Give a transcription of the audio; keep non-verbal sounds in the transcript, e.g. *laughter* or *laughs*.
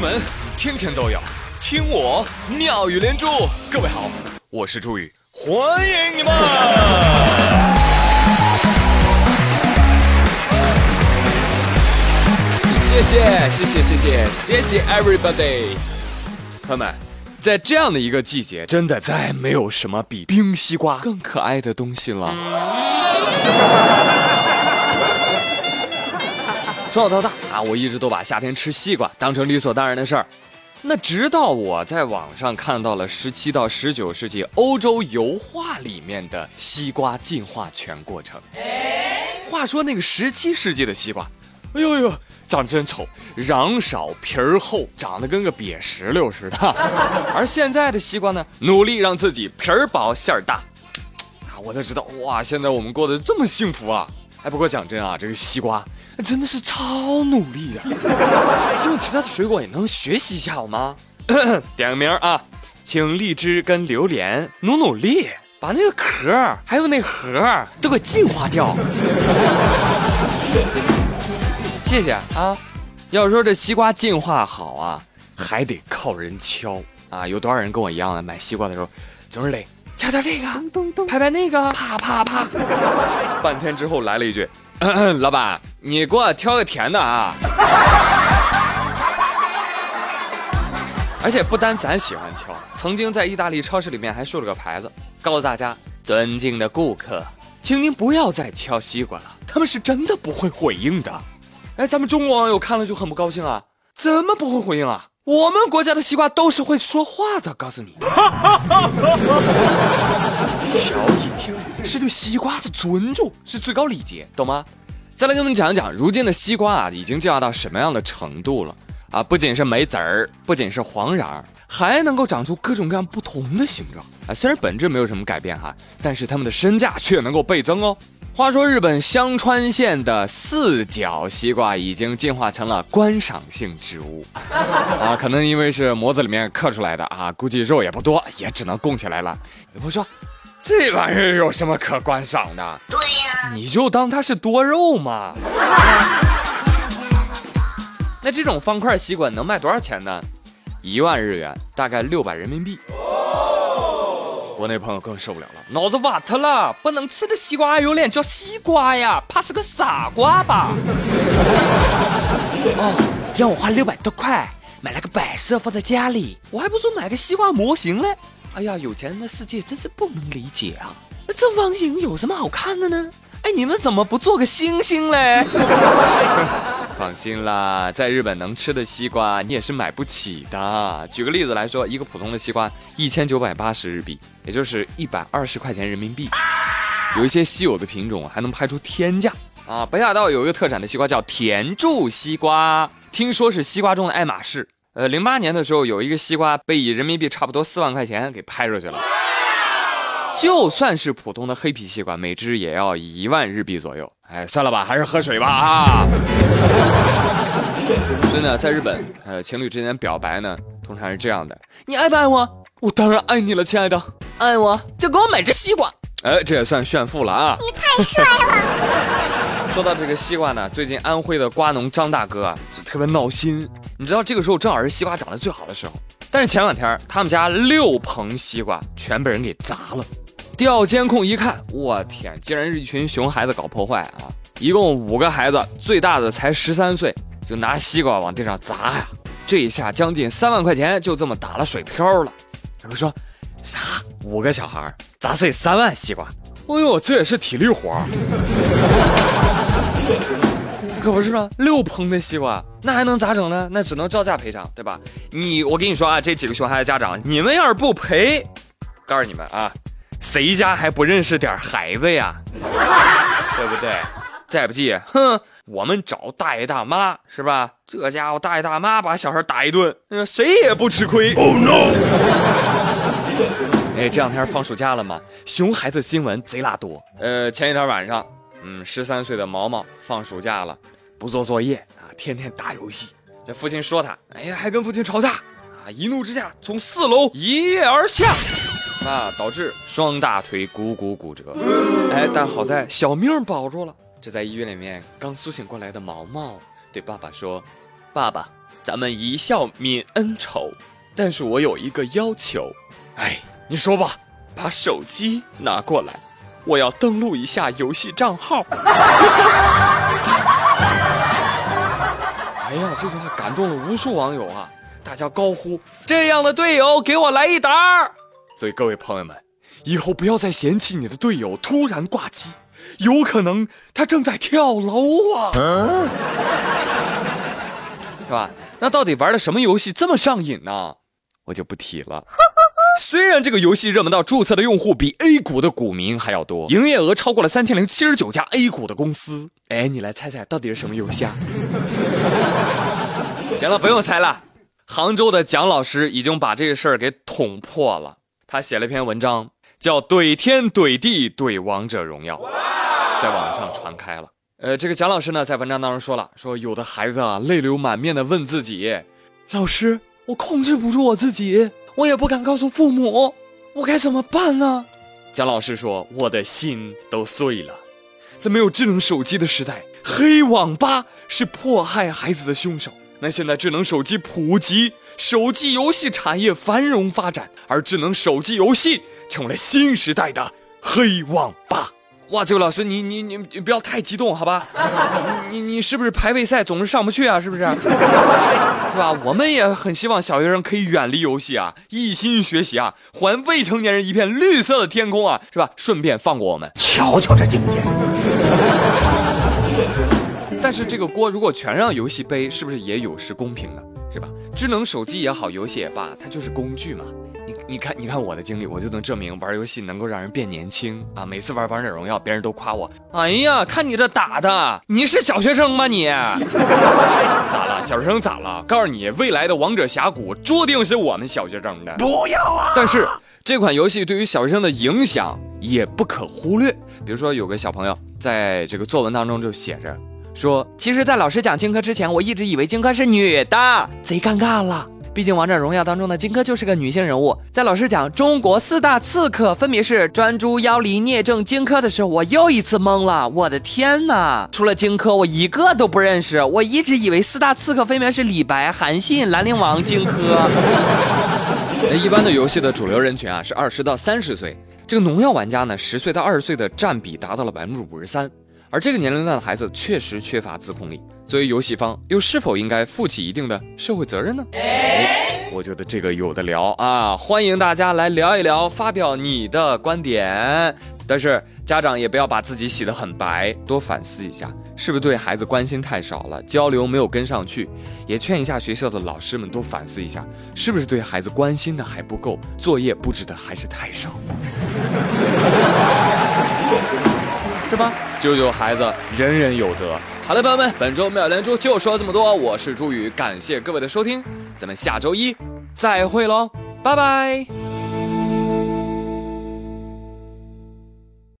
闻天天都有，听我妙语连珠。各位好，我是朱宇，欢迎你们！谢谢谢谢谢谢谢谢 everybody，朋友们，在这样的一个季节，真的再没有什么比冰西瓜更可爱的东西了。从小到大啊，我一直都把夏天吃西瓜当成理所当然的事儿。那直到我在网上看到了十七到十九世纪欧洲油画里面的西瓜进化全过程。话说那个十七世纪的西瓜，哎呦呦，长得真丑，瓤少皮儿厚，长得跟个瘪石榴似的。*laughs* 而现在的西瓜呢，努力让自己皮儿薄馅儿大。啊，我才知道哇，现在我们过得这么幸福啊！哎，不过讲真啊，这个西瓜。真的是超努力的，希望其他的水果也能学习一下好吗？*coughs* 点个名啊，请荔枝跟榴莲努努力，把那个壳还有那核都给净化掉。谢谢啊！要说这西瓜进化好啊，还得靠人敲啊。有多少人跟我一样啊买西瓜的时候，总是得敲敲这个，拍拍那个，啪啪啪，半天之后来了一句。老板，你给我挑个甜的啊！*laughs* 而且不单咱喜欢敲，曾经在意大利超市里面还竖了个牌子，告诉大家：尊敬的顾客，请您不要再敲西瓜了，他们是真的不会回应的。哎，咱们中国网友看了就很不高兴啊！怎么不会回应啊？我们国家的西瓜都是会说话的，告诉你。*laughs* 瞧一听，是对西瓜的尊重，是最高礼节，懂吗？再来给我们讲讲，如今的西瓜啊，已经进化到什么样的程度了啊？不仅是没籽儿，不仅是黄瓤，还能够长出各种各样不同的形状啊。虽然本质没有什么改变哈，但是它们的身价却能够倍增哦。话说，日本香川县的四角西瓜已经进化成了观赏性植物 *laughs* 啊，可能因为是模子里面刻出来的啊，估计肉也不多，也只能供起来了。有朋友说。这玩意儿有什么可观赏的？对呀，你就当它是多肉嘛。*laughs* 那这种方块西瓜能卖多少钱呢？一万日元，大概六百人民币。我那朋友更受不了了，脑子瓦特了，不能吃的西瓜有脸叫西瓜呀？怕是个傻瓜吧？*laughs* 哦，让我花六百多块买了个摆设放在家里，我还不如买个西瓜模型嘞。哎呀，有钱人的世界真是不能理解啊！那正方形有什么好看的呢？哎，你们怎么不做个星星嘞？*laughs* 放心啦，在日本能吃的西瓜你也是买不起的。举个例子来说，一个普通的西瓜一千九百八十日币，也就是一百二十块钱人民币。有一些稀有的品种还能拍出天价啊！北海道有一个特产的西瓜叫甜柱西瓜，听说是西瓜中的爱马仕。呃，零八年的时候，有一个西瓜被以人民币差不多四万块钱给拍出去了。就算是普通的黑皮西瓜，每只也要一万日币左右。哎，算了吧，还是喝水吧啊！所以呢，在日本，呃，情侣之间表白呢，通常是这样的：你爱不爱我？我当然爱你了，亲爱的。爱我就给我买只西瓜。哎，这也算炫富了啊！你太帅了。*laughs* 说到这个西瓜呢，最近安徽的瓜农张大哥啊，就特别闹心。你知道这个时候正好是西瓜长得最好的时候，但是前两天他们家六棚西瓜全被人给砸了。调监控一看，我天，竟然是一群熊孩子搞破坏啊！一共五个孩子，最大的才十三岁，就拿西瓜往地上砸呀！这一下将近三万块钱就这么打了水漂了。有人说，啥？五个小孩砸碎三万西瓜？哎呦，这也是体力活。*laughs* 可不是吗？六棚的西瓜，那还能咋整呢？那只能照价赔偿，对吧？你，我跟你说啊，这几个熊孩子家长，你们要是不赔，告诉你们啊，谁家还不认识点孩子呀？*laughs* 对不对？再不济，哼，我们找大爷大妈是吧？这家伙大爷大妈把小孩打一顿，谁也不吃亏。Oh no！*laughs* 哎，这两天放暑假了嘛，熊孩子新闻贼拉多。呃，前一天晚上。嗯，十三岁的毛毛放暑假了，不做作业啊，天天打游戏。这父亲说他，哎呀，还跟父亲吵架啊，一怒之下从四楼一跃而下，啊，导致双大腿股骨骨折。哎，但好在小命保住了。这在医院里面刚苏醒过来的毛毛对爸爸说：“爸爸，咱们一笑泯恩仇。但是我有一个要求，哎，你说吧，把手机拿过来，我要登录一下游戏账号。哎呀，这句话感动了无数网友啊！大家高呼：“这样的队友，给我来一打！”所以各位朋友们，以后不要再嫌弃你的队友突然挂机，有可能他正在跳楼啊，是吧？那到底玩的什么游戏这么上瘾呢？我就不提了。虽然这个游戏热门到注册的用户比 A 股的股民还要多，营业额超过了三千零七十九家 A 股的公司。哎，你来猜猜到底是什么游戏啊？*laughs* 行了，不用猜了。杭州的蒋老师已经把这个事儿给捅破了。他写了一篇文章，叫《怼天怼地怼王者荣耀》，在网上传开了。呃，这个蒋老师呢，在文章当中说了，说有的孩子啊，泪流满面的问自己：“老师，我控制不住我自己，我也不敢告诉父母，我该怎么办呢？”蒋老师说：“我的心都碎了。在没有智能手机的时代，黑网吧是迫害孩子的凶手。”那现在智能手机普及，手机游戏产业繁荣发展，而智能手机游戏成为了新时代的黑网吧。哇，这位老师，你你你你不要太激动，好吧？*laughs* 你你是不是排位赛总是上不去啊？是不是？*laughs* 是吧？我们也很希望小学生可以远离游戏啊，一心学习啊，还未成年人一片绿色的天空啊，是吧？顺便放过我们。瞧瞧这境界。*laughs* 但是这个锅如果全让游戏背，是不是也有失公平呢？是吧？智能手机也好，游戏也罢，它就是工具嘛。你你看，你看我的经历，我就能证明玩游戏能够让人变年轻啊！每次玩王者荣耀，别人都夸我。哎呀，看你这打的，你是小学生吗你？*laughs* 咋了？小学生咋了？告诉你，未来的王者峡谷注定是我们小学生的。不要啊！但是这款游戏对于小学生的影响也不可忽略。比如说，有个小朋友在这个作文当中就写着。说，其实，在老师讲荆轲之前，我一直以为荆轲是女的，贼尴尬了。毕竟《王者荣耀》当中的荆轲就是个女性人物。在老师讲中国四大刺客分别是专诸、妖离、聂政、荆轲的时候，我又一次懵了。我的天哪，除了荆轲，我一个都不认识。我一直以为四大刺客分别是李白、韩信、兰陵王、荆轲。一般的游戏的主流人群啊是二十到三十岁，这个农药玩家呢，十岁到二十岁的占比达到了百分之五十三。而这个年龄段的孩子确实缺乏自控力，作为游戏方又是否应该负起一定的社会责任呢？我觉得这个有的聊啊，欢迎大家来聊一聊，发表你的观点。但是家长也不要把自己洗得很白，多反思一下，是不是对孩子关心太少了，交流没有跟上去？也劝一下学校的老师们多反思一下，是不是对孩子关心的还不够，作业布置的还是太少？救救孩子，人人有责。好了，朋友们，本周妙连珠就说这么多。我是朱宇，感谢各位的收听，咱们下周一再会喽，拜拜。